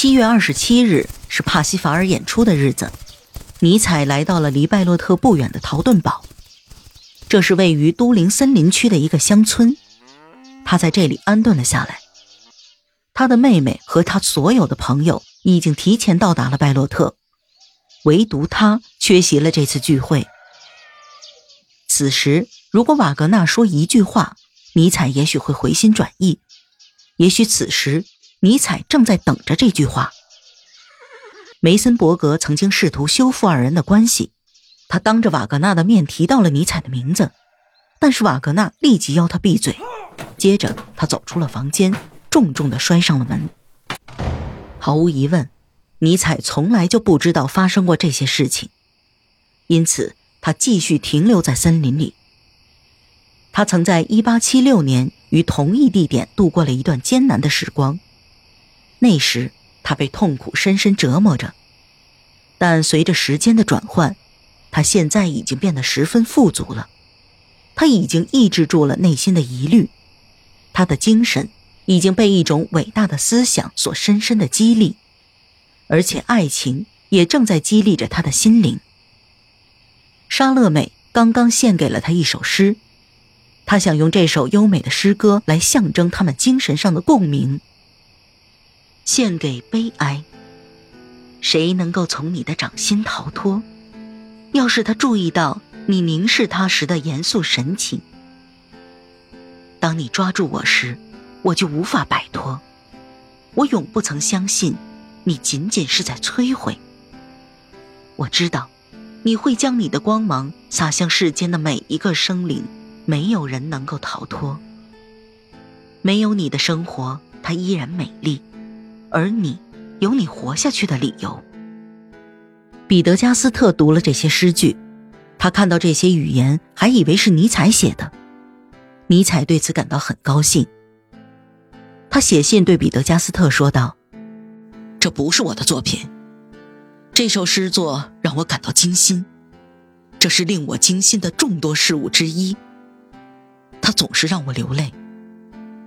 七月二十七日是帕西法尔演出的日子，尼采来到了离拜洛特不远的陶顿堡，这是位于都灵森林区的一个乡村。他在这里安顿了下来。他的妹妹和他所有的朋友已经提前到达了拜洛特，唯独他缺席了这次聚会。此时，如果瓦格纳说一句话，尼采也许会回心转意。也许此时。尼采正在等着这句话。梅森伯格曾经试图修复二人的关系，他当着瓦格纳的面提到了尼采的名字，但是瓦格纳立即要他闭嘴。接着，他走出了房间，重重的摔上了门。毫无疑问，尼采从来就不知道发生过这些事情，因此他继续停留在森林里。他曾在1876年于同一地点度过了一段艰难的时光。那时，他被痛苦深深折磨着，但随着时间的转换，他现在已经变得十分富足了。他已经抑制住了内心的疑虑，他的精神已经被一种伟大的思想所深深的激励，而且爱情也正在激励着他的心灵。莎乐美刚刚献给了他一首诗，他想用这首优美的诗歌来象征他们精神上的共鸣。献给悲哀。谁能够从你的掌心逃脱？要是他注意到你凝视他时的严肃神情，当你抓住我时，我就无法摆脱。我永不曾相信，你仅仅是在摧毁。我知道，你会将你的光芒洒向世间的每一个生灵，没有人能够逃脱。没有你的生活，它依然美丽。而你有你活下去的理由。彼得加斯特读了这些诗句，他看到这些语言，还以为是尼采写的。尼采对此感到很高兴。他写信对彼得加斯特说道：“这不是我的作品，这首诗作让我感到惊心，这是令我惊心的众多事物之一。它总是让我流泪，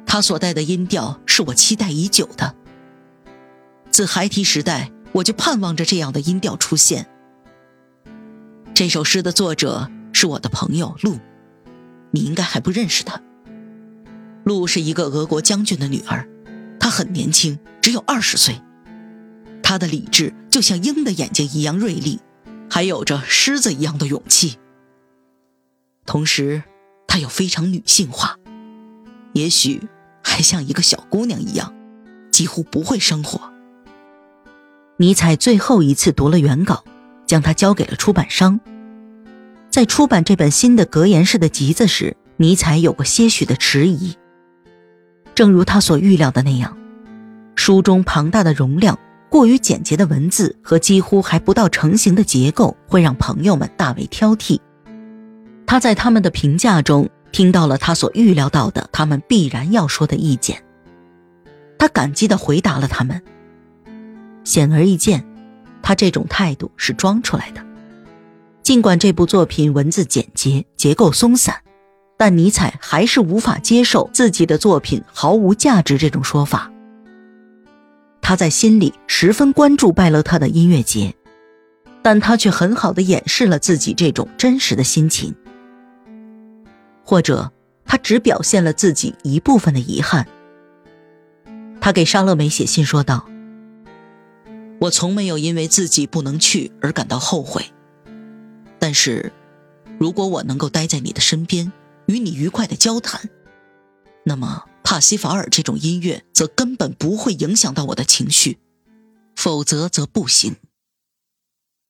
它所带的音调是我期待已久的。”自孩提时代，我就盼望着这样的音调出现。这首诗的作者是我的朋友陆，你应该还不认识他。陆是一个俄国将军的女儿，她很年轻，只有二十岁。她的理智就像鹰的眼睛一样锐利，还有着狮子一样的勇气。同时，她又非常女性化，也许还像一个小姑娘一样，几乎不会生活。尼采最后一次读了原稿，将它交给了出版商。在出版这本新的格言式的集子时，尼采有过些许的迟疑。正如他所预料的那样，书中庞大的容量、过于简洁的文字和几乎还不到成型的结构，会让朋友们大为挑剔。他在他们的评价中听到了他所预料到的他们必然要说的意见。他感激地回答了他们。显而易见，他这种态度是装出来的。尽管这部作品文字简洁、结构松散，但尼采还是无法接受自己的作品毫无价值这种说法。他在心里十分关注拜勒特的音乐节，但他却很好的掩饰了自己这种真实的心情，或者他只表现了自己一部分的遗憾。他给沙乐美写信说道。我从没有因为自己不能去而感到后悔，但是，如果我能够待在你的身边，与你愉快的交谈，那么帕西法尔这种音乐则根本不会影响到我的情绪，否则则不行。